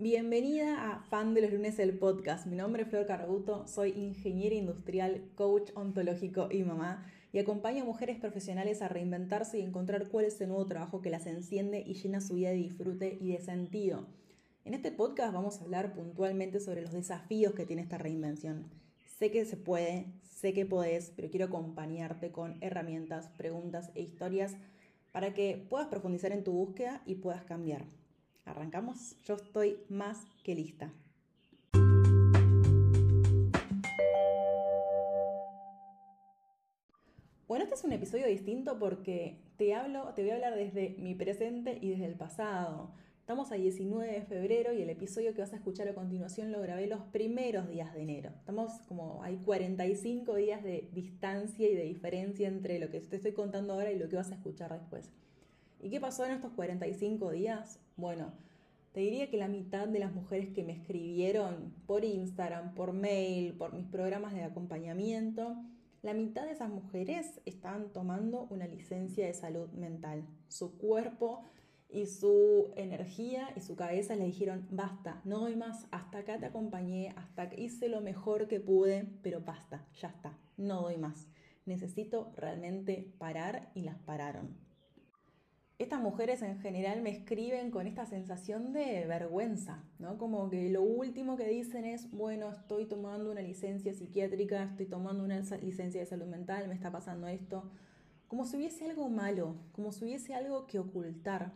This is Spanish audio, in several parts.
Bienvenida a Fan de los lunes el podcast. Mi nombre es Flor Carbuto, soy ingeniera industrial, coach ontológico y mamá y acompaño a mujeres profesionales a reinventarse y encontrar cuál es el nuevo trabajo que las enciende y llena su vida de disfrute y de sentido. En este podcast vamos a hablar puntualmente sobre los desafíos que tiene esta reinvención. Sé que se puede, sé que podés, pero quiero acompañarte con herramientas, preguntas e historias para que puedas profundizar en tu búsqueda y puedas cambiar. ¿Arrancamos? Yo estoy más que lista. Bueno, este es un episodio distinto porque te hablo, te voy a hablar desde mi presente y desde el pasado. Estamos a 19 de febrero y el episodio que vas a escuchar a continuación lo grabé los primeros días de enero. Estamos como, hay 45 días de distancia y de diferencia entre lo que te estoy contando ahora y lo que vas a escuchar después. ¿Y qué pasó en estos 45 días? Bueno, te diría que la mitad de las mujeres que me escribieron por Instagram, por mail, por mis programas de acompañamiento, la mitad de esas mujeres estaban tomando una licencia de salud mental. Su cuerpo y su energía y su cabeza le dijeron, basta, no doy más, hasta acá te acompañé, hasta que hice lo mejor que pude, pero basta, ya está, no doy más. Necesito realmente parar y las pararon. Estas mujeres en general me escriben con esta sensación de vergüenza, ¿no? Como que lo último que dicen es, bueno, estoy tomando una licencia psiquiátrica, estoy tomando una licencia de salud mental, me está pasando esto, como si hubiese algo malo, como si hubiese algo que ocultar,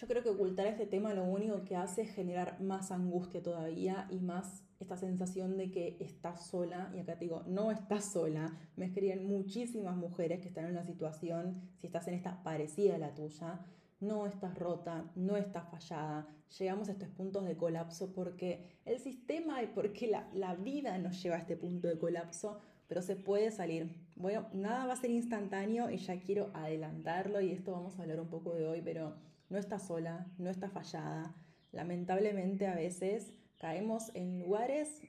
yo creo que ocultar este tema lo único que hace es generar más angustia todavía y más esta sensación de que estás sola. Y acá te digo, no estás sola. Me escriben muchísimas mujeres que están en una situación, si estás en esta parecida a la tuya, no estás rota, no estás fallada. Llegamos a estos puntos de colapso porque el sistema y porque la, la vida nos lleva a este punto de colapso, pero se puede salir. Bueno, nada va a ser instantáneo y ya quiero adelantarlo y esto vamos a hablar un poco de hoy, pero no está sola, no está fallada. Lamentablemente a veces caemos en lugares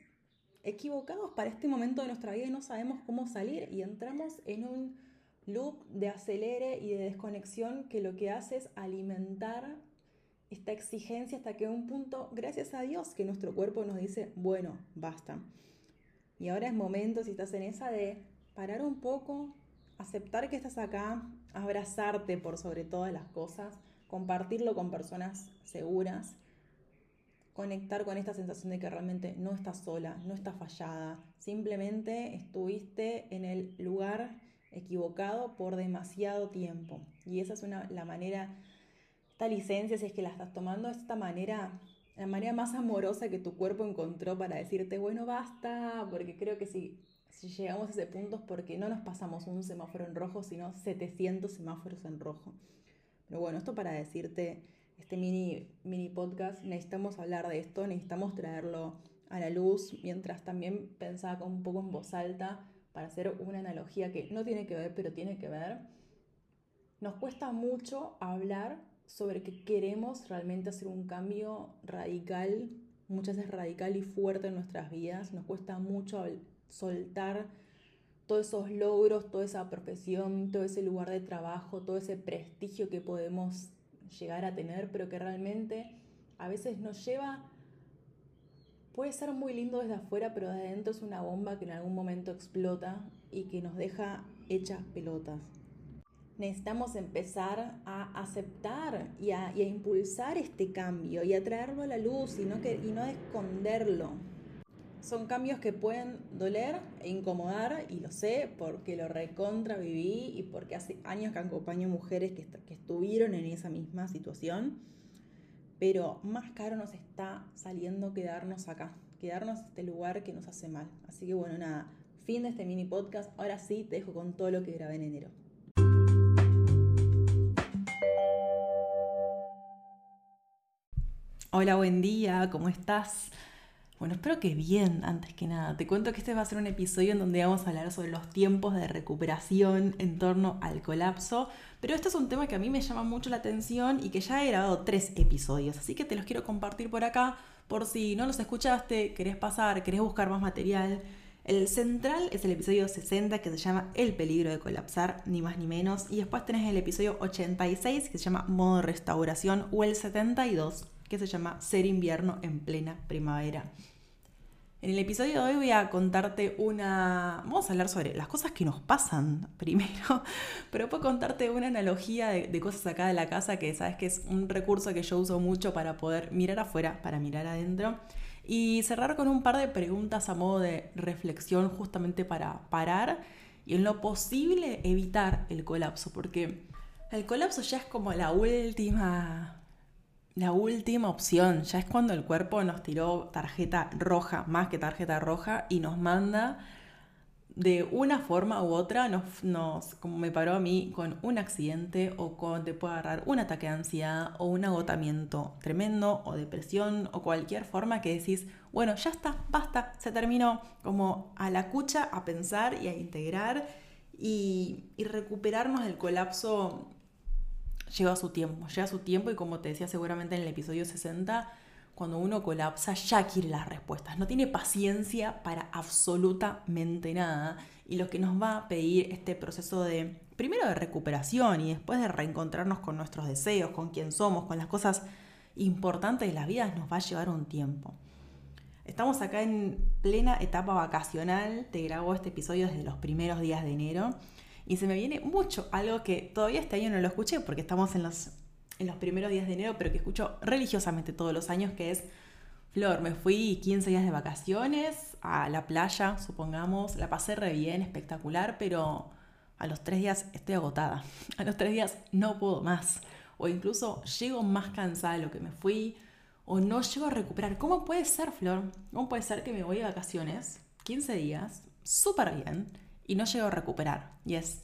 equivocados para este momento de nuestra vida y no sabemos cómo salir y entramos en un loop de acelere y de desconexión que lo que hace es alimentar esta exigencia hasta que un punto, gracias a Dios, que nuestro cuerpo nos dice, bueno, basta. Y ahora es momento, si estás en esa, de parar un poco, aceptar que estás acá, abrazarte por sobre todas las cosas, compartirlo con personas seguras, conectar con esta sensación de que realmente no estás sola, no estás fallada, simplemente estuviste en el lugar equivocado por demasiado tiempo. Y esa es una, la manera, esta licencia, si es que la estás tomando, es esta manera, la manera más amorosa que tu cuerpo encontró para decirte, bueno, basta, porque creo que si, si llegamos a ese punto es porque no nos pasamos un semáforo en rojo, sino 700 semáforos en rojo. Pero bueno, esto para decirte, este mini, mini podcast, necesitamos hablar de esto, necesitamos traerlo a la luz, mientras también pensaba un poco en voz alta para hacer una analogía que no tiene que ver, pero tiene que ver. Nos cuesta mucho hablar sobre que queremos realmente hacer un cambio radical, muchas veces radical y fuerte en nuestras vidas. Nos cuesta mucho soltar todos esos logros, toda esa profesión, todo ese lugar de trabajo, todo ese prestigio que podemos llegar a tener, pero que realmente a veces nos lleva, puede ser muy lindo desde afuera, pero desde adentro es una bomba que en algún momento explota y que nos deja hechas pelotas. Necesitamos empezar a aceptar y a, impulsar este cambio y a traerlo a la luz y no, que, y no esconderlo son cambios que pueden doler e incomodar, y lo sé porque lo recontra viví y porque hace años que acompaño mujeres que, que estuvieron en esa misma situación. Pero más caro nos está saliendo quedarnos acá, quedarnos en este lugar que nos hace mal. Así que bueno, nada, fin de este mini podcast. Ahora sí te dejo con todo lo que grabé en enero. Hola, buen día, ¿cómo estás? Bueno, espero que bien, antes que nada. Te cuento que este va a ser un episodio en donde vamos a hablar sobre los tiempos de recuperación en torno al colapso, pero este es un tema que a mí me llama mucho la atención y que ya he grabado tres episodios, así que te los quiero compartir por acá por si no los escuchaste, querés pasar, querés buscar más material. El central es el episodio 60 que se llama El peligro de colapsar, ni más ni menos, y después tenés el episodio 86 que se llama Modo restauración o el 72 que se llama Ser invierno en plena primavera. En el episodio de hoy voy a contarte una... Vamos a hablar sobre las cosas que nos pasan primero, pero puedo contarte una analogía de, cosas acá de la casa que sabes que es un recurso que yo uso mucho para poder mirar afuera, para mirar adentro y cerrar con un par de preguntas a modo de reflexión justamente para parar y en lo posible evitar el colapso, porque el colapso ya es como la última la última opción, ya es cuando el cuerpo nos tiró tarjeta roja, más que tarjeta roja, y nos manda de una forma u otra, nos, nos, como me paró a mí, con un accidente o con te puede agarrar un ataque de ansiedad o un agotamiento tremendo o depresión o cualquier forma que decís, bueno, ya está, basta, se terminó, como a la cucha, a pensar y a integrar y, y recuperarnos del colapso lleva su tiempo, lleva su tiempo y como te decía seguramente en el episodio 60, cuando uno colapsa ya quiere las respuestas, no tiene paciencia para absolutamente nada y lo que nos va a pedir este proceso de, primero de recuperación y después de reencontrarnos con nuestros deseos, con quién somos, con las cosas importantes de la vida, nos va a llevar un tiempo. Estamos acá en plena etapa vacacional, te grabo este episodio desde los primeros días de enero y se me viene mucho algo que todavía este año no lo escuché porque estamos en los, en los primeros días de enero, pero que escucho religiosamente todos los años, que es, Flor, me fui 15 días de vacaciones a la playa, supongamos, la pasé re bien, espectacular, pero a los tres días estoy agotada, a los tres días no puedo más, o incluso llego más cansada de lo que me fui, o no llego a recuperar. ¿Cómo puede ser, Flor? ¿Cómo puede ser que me voy de vacaciones 15 días, súper bien, y no llego a recuperar. Y es,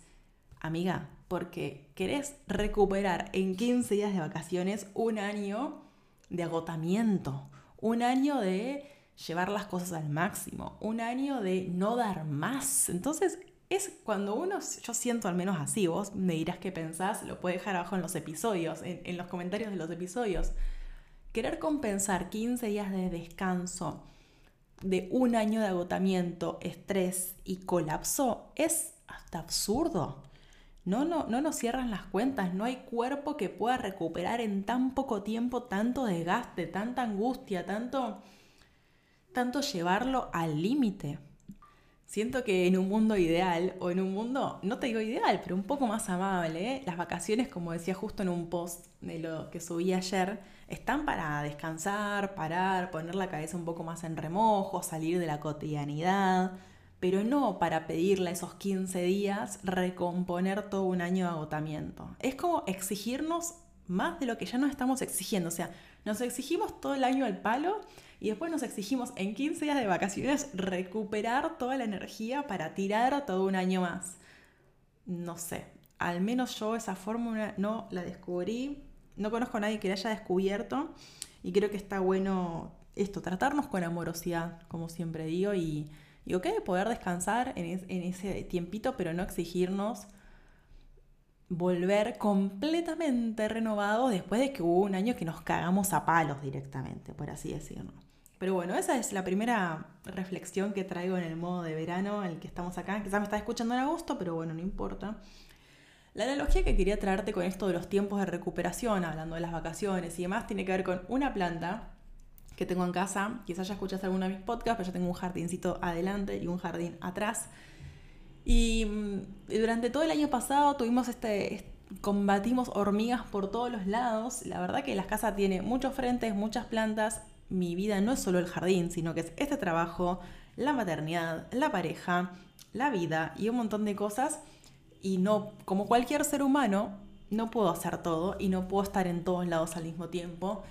amiga, porque querés recuperar en 15 días de vacaciones un año de agotamiento, un año de llevar las cosas al máximo, un año de no dar más. Entonces, es cuando uno, yo siento al menos así, vos me dirás qué pensás, lo puedes dejar abajo en los episodios, en, en los comentarios de los episodios. Querer compensar 15 días de descanso de un año de agotamiento, estrés y colapso es hasta absurdo. No, no, no nos cierran las cuentas, no hay cuerpo que pueda recuperar en tan poco tiempo tanto desgaste, tanta angustia, tanto, tanto llevarlo al límite. Siento que en un mundo ideal, o en un mundo, no te digo ideal, pero un poco más amable, las vacaciones, como decía justo en un post de lo que subí ayer, están para descansar, parar, poner la cabeza un poco más en remojo, salir de la cotidianidad, pero no para pedirle esos 15 días recomponer todo un año de agotamiento. Es como exigirnos más de lo que ya nos estamos exigiendo, o sea, nos exigimos todo el año al palo y después nos exigimos en 15 días de vacaciones recuperar toda la energía para tirar todo un año más. No sé, al menos yo esa fórmula no la descubrí, no conozco a nadie que la haya descubierto y creo que está bueno esto, tratarnos con amorosidad, como siempre digo, y, y ok, poder descansar en, en ese tiempito, pero no exigirnos volver completamente renovados después de que hubo un año que nos cagamos a palos directamente, por así decirlo. Pero bueno, esa es la primera reflexión que traigo en el modo de verano el que estamos acá. Quizás me estás escuchando en agosto, pero bueno, no importa. La analogía que quería traerte con esto de los tiempos de recuperación, hablando de las vacaciones y demás, tiene que ver con una planta que tengo en casa. Quizás ya escuchaste alguno de mis podcasts, pero yo tengo un jardincito adelante y un jardín atrás. Y mm, durante todo el año pasado tuvimos este, combatimos hormigas por todos los lados. La verdad que la casa tiene muchos frentes, muchas plantas mi vida no es solo el jardín, sino que es este trabajo, la maternidad, la pareja, la vida y un montón de cosas. Y no, como cualquier ser humano, no puedo hacer todo y no puedo estar en todos lados al mismo tiempo.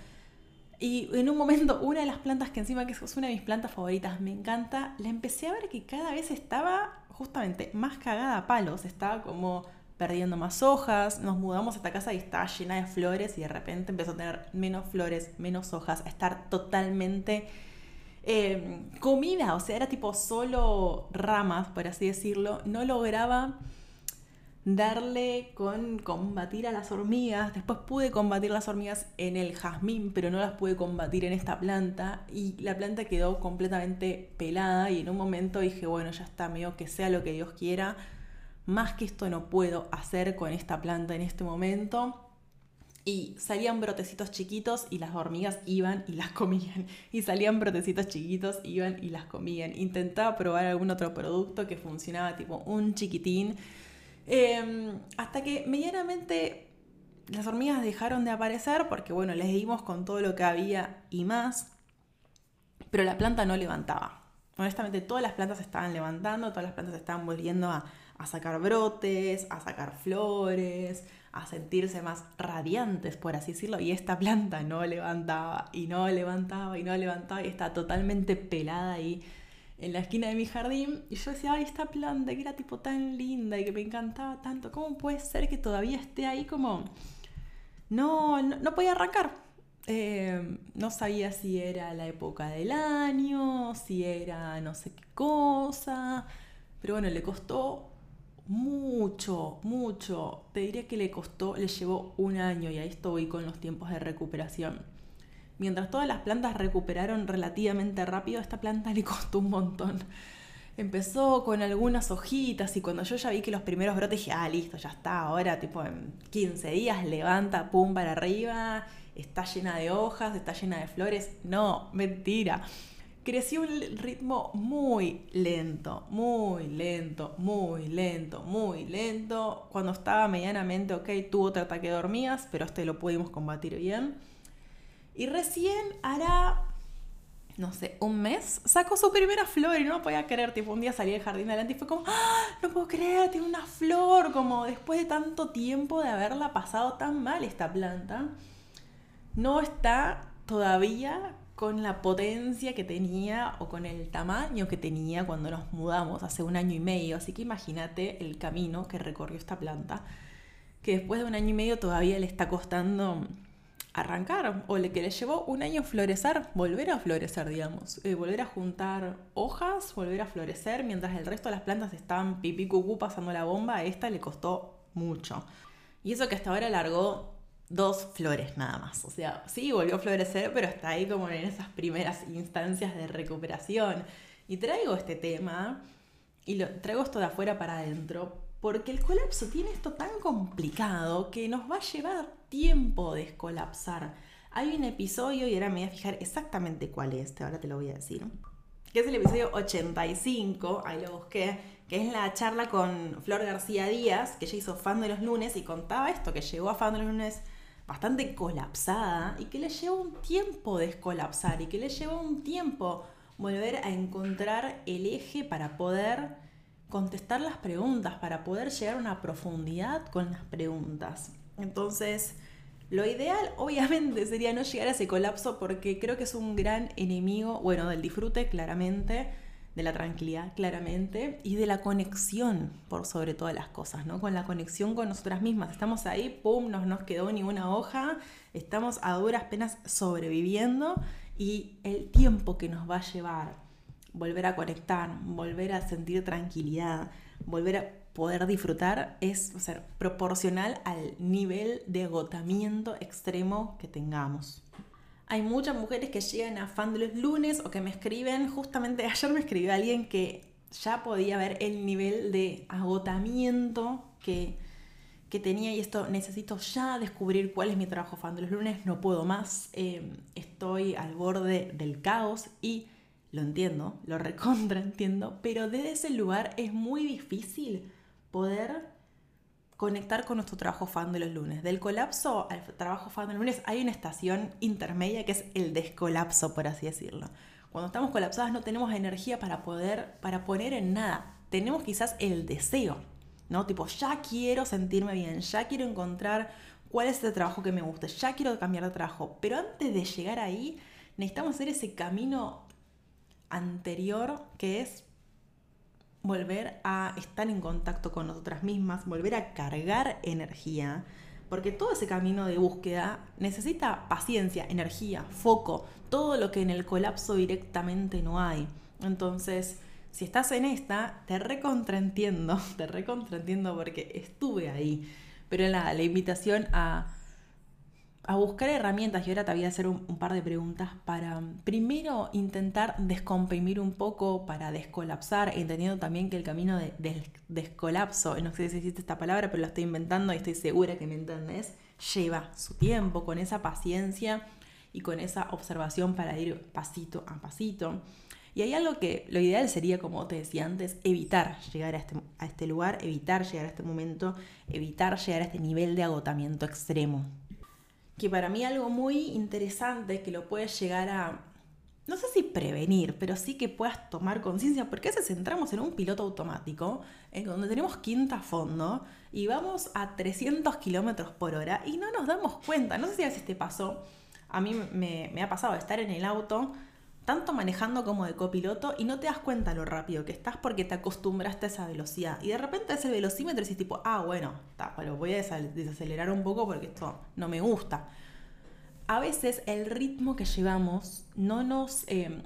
Y en un momento, una de las plantas que encima que es una de mis plantas favoritas, me encanta, la empecé a ver que cada vez estaba justamente más cagada a palos, estaba como perdiendo más hojas, nos mudamos a esta casa y estaba llena de flores y de repente empezó a tener menos flores, menos hojas, a estar totalmente em, comida, o sea, era tipo solo ramas, por así decirlo, no lograba darle con combatir a las hormigas, después pude combatir las hormigas en el jazmín, pero no las pude combatir en esta planta y la planta quedó completamente pelada y en un momento dije, bueno, ya está, medio que sea lo que Dios quiera, más que esto no puedo hacer con esta planta en este momento. y salían brotecitos chiquitos y las hormigas iban y las comían. Y salían brotecitos chiquitos, iban y las comían. Intentaba probar algún otro producto que funcionaba tipo un chiquitín. Em, hasta que medianamente las hormigas dejaron de aparecer porque bueno, les dimos con todo lo que había y más. Pero la planta no levantaba. Honestamente, todas las plantas estaban levantando, todas las plantas estaban volviendo a, a sacar brotes, a sacar flores, a sentirse más radiantes, por así decirlo, y esta planta no levantaba y no levantaba y no levantaba y está totalmente pelada ahí en la esquina de mi jardín y yo decía, ay, esta planta que era tipo tan linda y que me encantaba tanto, ¿cómo puede ser que todavía esté ahí como... No, no, podía arrancar. Eh, no sabía si era la época del año, si era no sé qué cosa, pero bueno, le costó mucho, mucho. Te diría que le costó, le llevó un año y ahí estoy con los tiempos de recuperación. Mientras todas las plantas recuperaron relativamente rápido, esta planta le costó un montón. Empezó con algunas hojitas y cuando yo ya vi que los primeros brotes dije, ah, listo, ya está, ahora tipo en 15 días levanta, pum, para arriba, está llena de hojas, está llena de flores. No, mentira creció un ritmo muy lento, muy lento, muy lento, muy lento. Cuando estaba medianamente ok, tuvo otro ataque de hormigas, pero este lo pudimos combatir bien. Y recién hará, no sé, un mes, sacó su primera flor y no podía creer. Tipo, un día salí del jardín adelante y fue como, ¡Ah, no puedo creer, tiene una flor. Como después de tanto tiempo de haberla pasado tan mal esta planta, no está todavía con la potencia que tenía o con el tamaño que tenía cuando nos mudamos hace un año y medio. Así que imagínate el camino que recorrió esta planta, que después de un año y medio todavía le está costando arrancar o le que le llevó un año florecer, volver a florecer, digamos, eh, volver a juntar hojas, volver a florecer, mientras el resto de las plantas estaban pipí cucú pasando la bomba, a esta le costó mucho. Y eso que hasta ahora largó dos flores nada más. O sea, sí, volvió a florecer, pero está ahí como en esas primeras instancias de recuperación. Y traigo este tema, y lo traigo esto de afuera para adentro, porque el colapso tiene esto tan complicado que nos va a llevar tiempo descolapsar. Hay un episodio, y ahora me voy a fijar exactamente cuál es, ahora te lo voy a decir, que es el episodio 85, ahí lo busqué, que es la charla con Flor García Díaz, que ella hizo fan de los lunes y contaba esto, que llegó a fan de los lunes bastante colapsada y que le llevó un tiempo descolapsar y que le llevó un tiempo volver a encontrar el eje para poder contestar las preguntas, para poder llegar a una profundidad con las preguntas. Entonces, lo ideal obviamente sería no llegar a ese colapso porque creo que es un gran enemigo, bueno, del disfrute claramente, de la tranquilidad, claramente, y de la conexión, por sobre todas las cosas, ¿no? Con la conexión con nosotras mismas. Estamos ahí, pum, no nos quedó ni una hoja, estamos a duras penas sobreviviendo y el tiempo que nos va a llevar volver a conectar, volver a sentir tranquilidad, volver a poder disfrutar es ser proporcional al nivel de agotamiento extremo que tengamos. Hay muchas mujeres que llegan a fan de los lunes o que me escriben, justamente ayer me escribió alguien que ya podía ver el nivel de agotamiento que, que tenía y esto necesito ya descubrir cuál es mi trabajo fan de los lunes, no puedo más, eh, estoy al borde del caos y lo entiendo, lo recontra entiendo, pero desde ese lugar es muy difícil poder conectar con nuestro trabajo fan de los lunes. Del colapso al trabajo fan de los lunes hay una estación intermedia que es el descolapso, por así decirlo. Cuando estamos colapsadas no tenemos energía para poder, para poner en nada. Tenemos quizás el deseo, ¿no? Tipo, ya quiero sentirme bien, ya quiero encontrar cuál es el trabajo que me gusta, ya quiero cambiar de trabajo. Pero antes de llegar ahí, necesitamos hacer ese camino anterior que es volver a estar en contacto con nosotras mismas, volver a cargar energía, porque todo ese camino de búsqueda necesita paciencia, energía, foco, todo lo que en el colapso directamente no hay. Entonces, si estás en esta, te recontraentiendo, te recontraentiendo porque estuve ahí. Pero la, la invitación a a buscar herramientas y ahora te voy a hacer un, par de preguntas para primero intentar descomprimir un poco para descolapsar, entendiendo también que el camino del descolapso, no sé si existe esta palabra, pero la estoy inventando y estoy segura que me entendés, lleva su tiempo, con esa paciencia y con esa observación para ir pasito a pasito. Y hay algo que lo ideal sería, como te decía antes, evitar llegar a este, a este lugar, evitar llegar a este momento, evitar llegar a este nivel de agotamiento extremo. Que para mí algo muy interesante que lo puedes llegar a, no sé si prevenir, pero sí que puedas tomar conciencia, porque a veces entramos en un piloto automático, en donde tenemos quinta fondo y vamos a 300 kilómetros por hora y no nos damos cuenta. No sé si a veces te pasó, a mí me, me ha pasado estar en el auto tanto manejando como de copiloto y no te das cuenta lo rápido que estás porque te acostumbraste a esa velocidad. Y de repente es el velocímetro y dices tipo, ah, bueno, voy a desacelerar un poco porque esto no me gusta. A veces el ritmo que llevamos no nos, eh,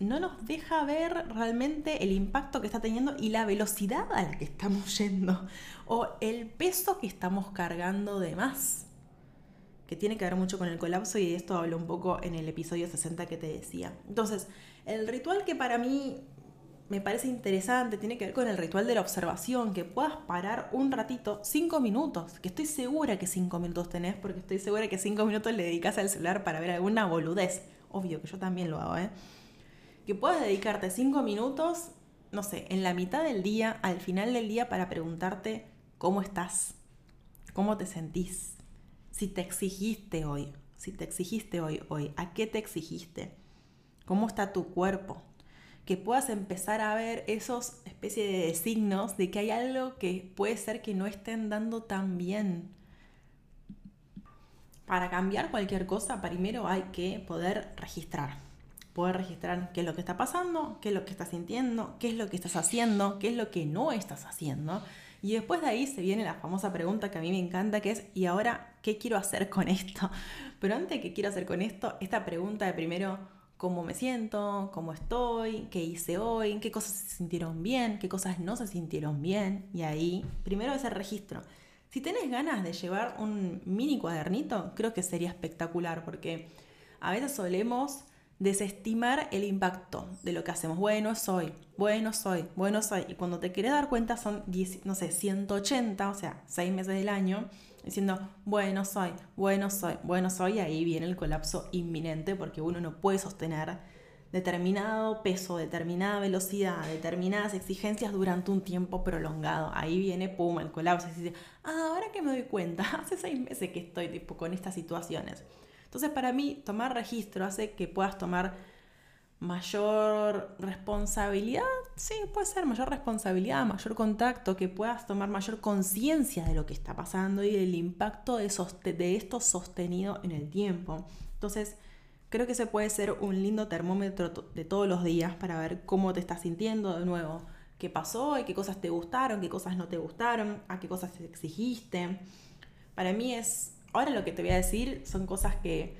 no nos deja ver realmente el impacto que está teniendo y la velocidad a la que estamos yendo o el peso que estamos cargando de más que tiene que ver mucho con el colapso y de esto hablo un poco en el episodio 60 que te decía. Entonces, el ritual que para mí me parece interesante tiene que ver con el ritual de la observación, que puedas parar un ratito, cinco minutos, que estoy segura que cinco minutos tenés, porque estoy segura que cinco minutos le dedicas al celular para ver alguna boludez. Obvio que yo también lo hago, ¿eh? Que puedas dedicarte cinco minutos, no sé, en la mitad del día, al final del día, para preguntarte cómo estás, cómo te sentís, si te exigiste hoy, si te exigiste hoy, hoy, ¿a qué te exigiste? ¿Cómo está tu cuerpo? Que puedas empezar a ver esos especies de signos de que hay algo que puede ser que no estén dando tan bien. Para cambiar cualquier cosa, primero hay que poder registrar. Poder registrar qué es lo que está pasando, qué es lo que estás sintiendo, qué es lo que estás haciendo, qué es lo que no estás haciendo y después de ahí se viene la famosa pregunta que a mí me encanta, que es, ¿y ahora qué quiero hacer con esto? Pero antes de qué quiero hacer con esto, esta pregunta de primero, ¿cómo me siento? ¿Cómo estoy? ¿Qué hice hoy? ¿Qué cosas se sintieron bien? ¿Qué cosas no se sintieron bien? Y ahí, primero ese registro. Si tenés ganas de llevar un mini cuadernito, creo que sería espectacular, porque a veces solemos desestimar el impacto de lo que hacemos. Bueno soy, bueno soy, bueno soy. Y cuando te quieres dar cuenta son, 10, no sé, 180, o sea, 6 meses del año, diciendo, bueno soy, bueno soy, bueno soy. Y ahí viene el colapso inminente porque uno no puede sostener determinado peso, determinada velocidad, determinadas exigencias durante un tiempo prolongado. Ahí viene, pum, el colapso. Y dice, ah, ahora que me doy cuenta, hace seis meses que estoy tipo, con estas situaciones. Entonces para mí tomar registro hace que puedas tomar mayor responsabilidad, sí, puede ser mayor responsabilidad, mayor contacto, que puedas tomar mayor conciencia de lo que está pasando y del impacto de, esto sostenido en el tiempo. Entonces, creo que ese puede ser un lindo termómetro de todos los días para ver cómo te estás sintiendo de nuevo, qué pasó y qué cosas te gustaron, qué cosas no te gustaron, a qué cosas te exigiste. Para mí es Ahora lo que te voy a decir son cosas que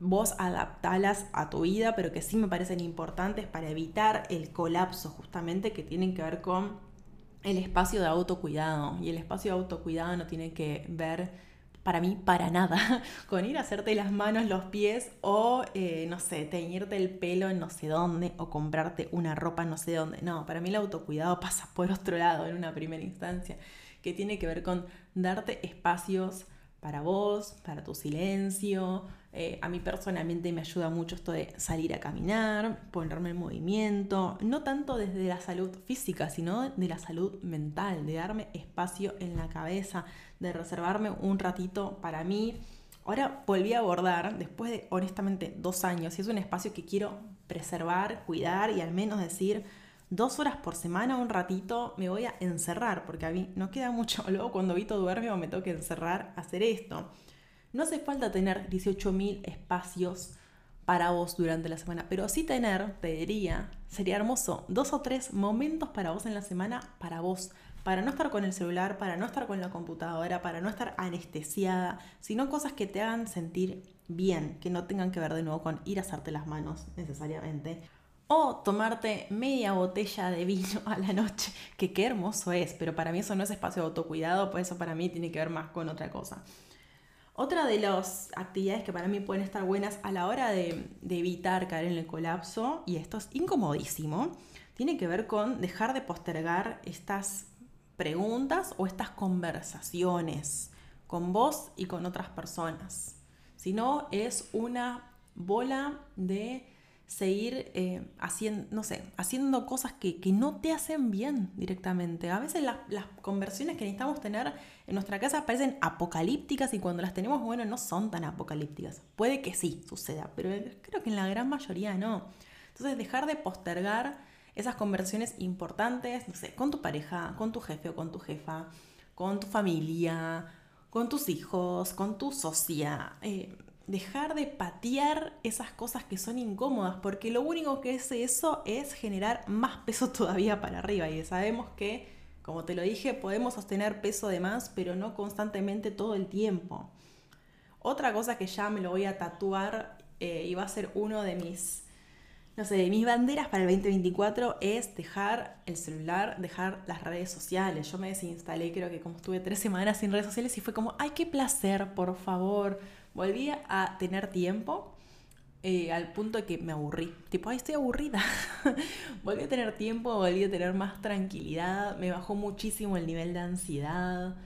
vos adaptalas a tu vida, pero que sí me parecen importantes para evitar el colapso justamente que tienen que ver con el espacio de autocuidado. Y el espacio de autocuidado no tiene que ver para mí para nada con ir a hacerte las manos, los pies o, eh, no sé, teñirte el pelo en no sé dónde o comprarte una ropa en no sé dónde. No, para mí el autocuidado pasa por otro lado en una primera instancia, que tiene que ver con darte espacios para vos, para tu silencio. Eh, a mí personalmente me ayuda mucho esto de salir a caminar, ponerme en movimiento, no tanto desde la salud física, sino de la salud mental, de darme espacio en la cabeza, de reservarme un ratito para mí. Ahora volví a abordar, después de honestamente dos años, y es un espacio que quiero preservar, cuidar y al menos decir, dos horas por semana, un ratito, me voy a encerrar, porque a mí no queda mucho. Luego cuando Vito duerme o me tengo que encerrar hacer esto. No hace falta tener 18.000 espacios para vos durante la semana, pero sí tener, te diría, sería hermoso, dos o tres momentos para vos en la semana, para vos, para no estar con el celular, para no estar con la computadora, para no estar anestesiada, sino cosas que te hagan sentir bien, que no tengan que ver de nuevo con ir a hacerte las manos necesariamente o tomarte media botella de vino a la noche, que qué hermoso es, pero para mí eso no es espacio de autocuidado, pues eso para mí tiene que ver más con otra cosa. Otra de las actividades que para mí pueden estar buenas a la hora de, de evitar caer en el colapso, y esto es incomodísimo, tiene que ver con dejar de postergar estas preguntas o estas conversaciones con vos y con otras personas, sino es una bola de seguir eh, haciendo, no sé, haciendo cosas que, no te hacen bien directamente. A veces las, las, conversiones que necesitamos tener en nuestra casa parecen apocalípticas y cuando las tenemos, bueno, no son tan apocalípticas. Puede que sí suceda, pero creo que en la gran mayoría no. Entonces dejar de postergar esas conversiones importantes, no sé, con tu pareja, con tu jefe o con tu jefa, con tu familia, con tus hijos, con tu socia. Eh, dejar de patear esas cosas que son incómodas, porque lo único que hace eso es generar más peso todavía para arriba. Y sabemos que, como te lo dije, podemos sostener peso de más, pero no constantemente todo el tiempo. Otra cosa que ya me lo voy a tatuar eh, y va a ser uno de mis, no sé, mis banderas para el 2024 es dejar el celular, dejar las redes sociales. Yo me desinstalé, creo que como estuve tres semanas sin redes sociales y fue como, ay, qué placer, por favor volví a tener tiempo eh, al punto de que me aburrí. Tipo, ay, estoy aburrida. volví a tener tiempo, volví a tener más tranquilidad, me bajó muchísimo el nivel de ansiedad.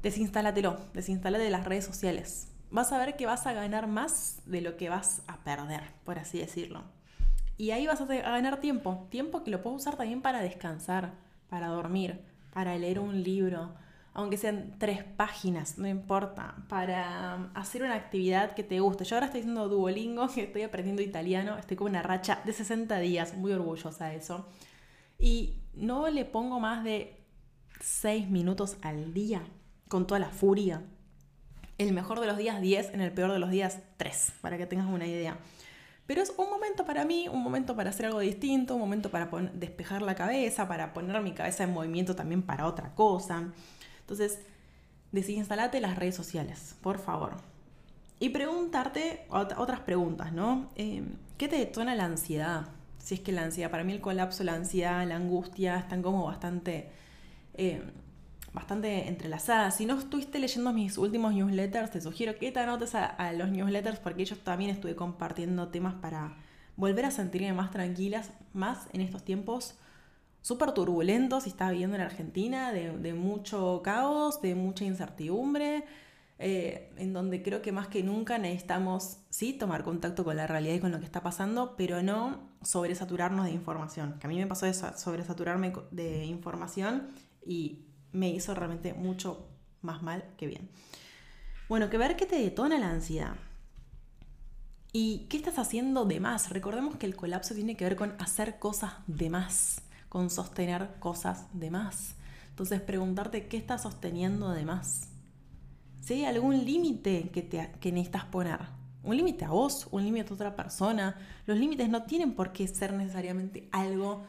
Desinstálatelo, desinstalate de las redes sociales. Vas a ver que vas a ganar más de lo que vas a perder, por así decirlo. Y ahí vas a ganar tiempo, tiempo que lo puedes usar también para descansar, para dormir, para leer un libro, aunque sean tres páginas, no importa, para um, hacer una actividad que te guste. Yo ahora estoy haciendo Duolingo, que estoy aprendiendo italiano, estoy con una racha de 60 días, muy orgullosa de eso. Y no le pongo más de 6 minutos al día, con toda la furia. El mejor de los días 10, en el peor de los días 3, para que tengas una idea. Pero es un momento para mí, un momento para hacer algo distinto, un momento para despejar la cabeza, para poner mi cabeza en movimiento también para otra cosa. Entonces, desinstalate las redes sociales, por favor. Y preguntarte otras preguntas, ¿no? Eh, ¿Qué te detona la ansiedad? Si es que la ansiedad, para mí el colapso, la ansiedad, la angustia están como bastante, eh, bastante entrelazadas. Si no estuviste leyendo mis últimos newsletters, te sugiero que te anotes a, los newsletters porque yo también estuve compartiendo temas para volver a sentirme más tranquilas, más en estos tiempos súper turbulento si estás viviendo en Argentina, de, mucho caos, de mucha incertidumbre, eh, en donde creo que más que nunca necesitamos, sí, tomar contacto con la realidad y con lo que está pasando, pero no sobresaturarnos de información. Que a mí me pasó eso, sobresaturarme de información y me hizo realmente mucho más mal que bien. Bueno, que ver qué te detona la ansiedad. ¿Y qué estás haciendo de más? Recordemos que el colapso tiene que ver con hacer cosas de más con sostener cosas de más. Entonces preguntarte qué estás sosteniendo de más. Si hay algún límite que, te, que necesitas poner, un límite a vos, un límite a otra persona, los límites no tienen por qué ser necesariamente algo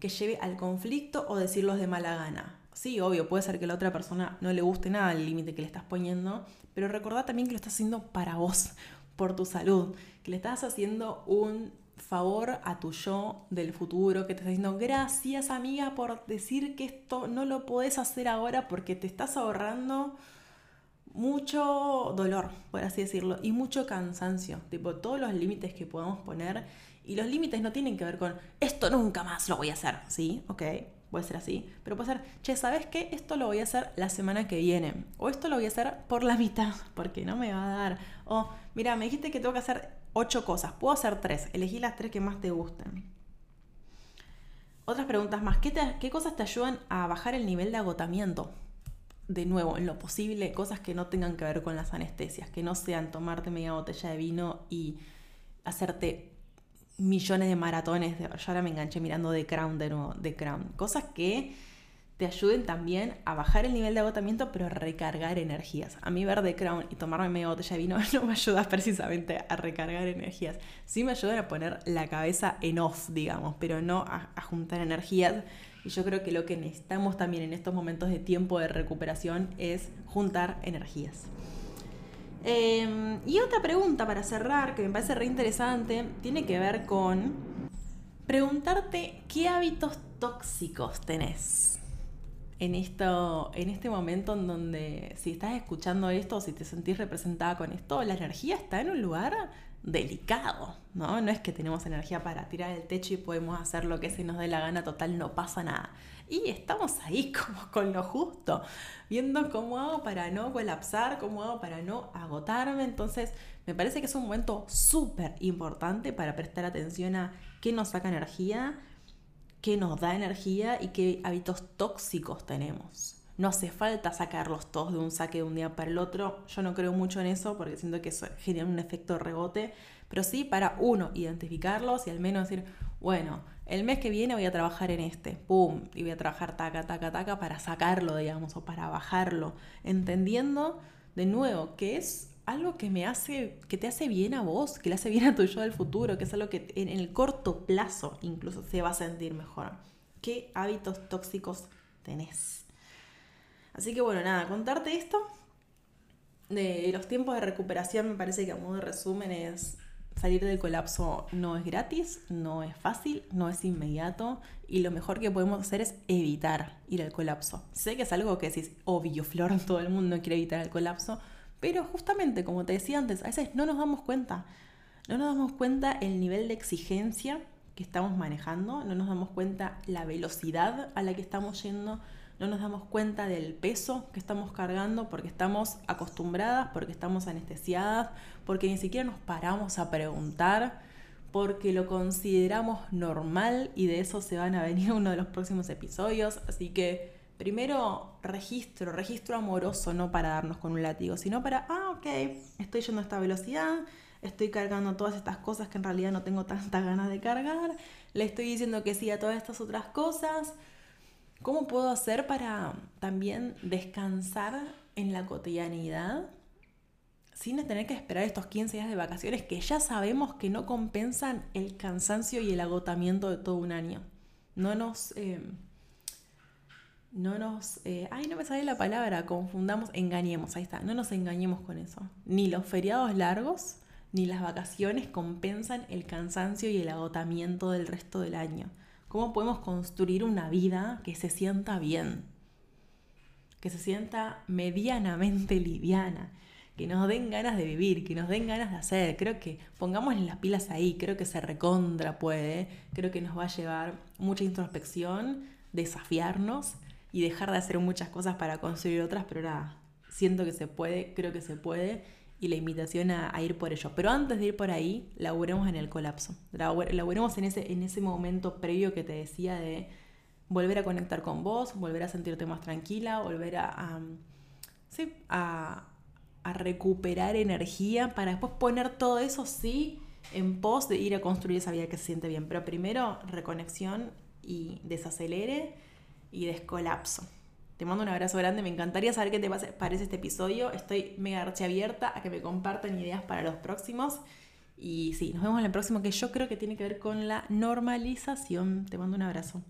que lleve al conflicto o decirlos de mala gana. Sí, obvio, puede ser que la otra persona no le guste nada el límite que le estás poniendo, pero recordá también que lo estás haciendo para vos, por tu salud, que le estás haciendo un favor a tu yo del futuro que te está diciendo gracias amiga por decir que esto no lo puedes hacer ahora porque te estás ahorrando mucho dolor, por así decirlo, y mucho cansancio, tipo todos los límites que podemos poner y los límites no tienen que ver con esto nunca más lo voy a hacer, ¿sí? Ok, puede ser así, pero puede ser, che, ¿sabes qué? Esto lo voy a hacer la semana que viene, o esto lo voy a hacer por la mitad, porque no me va a dar, o mira, me dijiste que tengo que hacer ocho cosas. Puedo hacer tres. Elegí las tres que más te gusten. Otras preguntas más. ¿Qué, ¿Qué, cosas te ayudan a bajar el nivel de agotamiento? De nuevo, en lo posible, cosas que no tengan que ver con las anestesias, que no sean tomarte media botella de vino y hacerte millones de maratones. De, yo ahora me enganché mirando The Crown de nuevo. Cosas que te ayuden también a bajar el nivel de agotamiento, pero recargar energías. A mí ver The Crown y tomarme media botella de vino no me ayuda precisamente a recargar energías. Sí me ayudan a poner la cabeza en off, digamos, pero no a, juntar energías. Y yo creo que lo que necesitamos también en estos momentos de tiempo de recuperación es juntar energías. Em, y otra pregunta para cerrar, que me parece re interesante, tiene que ver con preguntarte qué hábitos tóxicos tenés en, esto, en este momento en donde si estás escuchando esto, si te sentís representada con esto, la energía está en un lugar delicado, ¿no? No es que tenemos energía para tirar el techo y podemos hacer lo que se nos dé la gana, total, no pasa nada. Y estamos ahí como con lo justo, viendo cómo hago para no colapsar, cómo hago para no agotarme. Entonces, me parece que es un momento súper importante para prestar atención a qué nos saca energía, qué nos da energía y qué hábitos tóxicos tenemos. No hace falta sacarlos todos de un saque de un día para el otro. Yo no creo mucho en eso porque siento que eso genera un efecto rebote. Pero sí para uno, identificarlos y al menos decir, bueno, el mes que viene voy a trabajar en este, pum, y voy a trabajar taca, taca, taca para sacarlo, digamos, o para bajarlo. Entendiendo de nuevo que es algo que me hace, que te hace bien a vos, que le hace bien a tu yo del futuro, que es algo que en el corto plazo incluso se va a sentir mejor. ¿Qué hábitos tóxicos tenés? Así que bueno, nada, contarte esto. De los tiempos de recuperación me parece que a modo de resumen es salir del colapso no es gratis, no es fácil, no es inmediato y lo mejor que podemos hacer es evitar ir al colapso. Sé que es algo que es obvio, Flor, todo el mundo quiere evitar el colapso, pero justamente como te decía antes, a veces no nos damos cuenta, no nos damos cuenta el nivel de exigencia que estamos manejando, no nos damos cuenta la velocidad a la que estamos yendo, no nos damos cuenta del peso que estamos cargando porque estamos acostumbradas, porque estamos anestesiadas, porque ni siquiera nos paramos a preguntar, porque lo consideramos normal y de eso se van a venir uno de los próximos episodios. Así que primero registro, registro amoroso, no para darnos con un látigo, sino para, ah, ok, estoy yendo a esta velocidad, estoy cargando todas estas cosas que en realidad no tengo tantas ganas de cargar, le estoy diciendo que sí a todas estas otras cosas ¿Cómo puedo hacer para también descansar en la cotidianidad sin tener que esperar estos 15 días de vacaciones que ya sabemos que no compensan el cansancio y el agotamiento de todo un año? No nos... Eh, no nos... Eh, ay, no me sale la palabra, confundamos, engañemos, ahí está, no nos engañemos con eso. Ni los feriados largos ni las vacaciones compensan el cansancio y el agotamiento del resto del año. ¿Cómo podemos construir una vida que se sienta bien? Que se sienta medianamente liviana, que nos den ganas de vivir, que nos den ganas de hacer. Creo que pongamos las pilas ahí, creo que se recontra puede, creo que nos va a llevar mucha introspección, desafiarnos y dejar de hacer muchas cosas para construir otras, pero nada, siento que se puede, creo que se puede y la invitación a, ir por ello. Pero antes de ir por ahí, laburemos en el colapso. Laburemos en ese, en ese momento previo que te decía de volver a conectar con vos, volver a sentirte más tranquila, volver a, sí, a, a recuperar energía para después poner todo eso, sí, en pos de ir a construir esa vida que se siente bien. Pero primero, reconexión y desacelere y descolapso. Te mando un abrazo grande, me encantaría saber qué te parece este episodio. Estoy mega abierta a que me compartan ideas para los próximos. Y sí, nos vemos en el próximo que yo creo que tiene que ver con la normalización. Te mando un abrazo.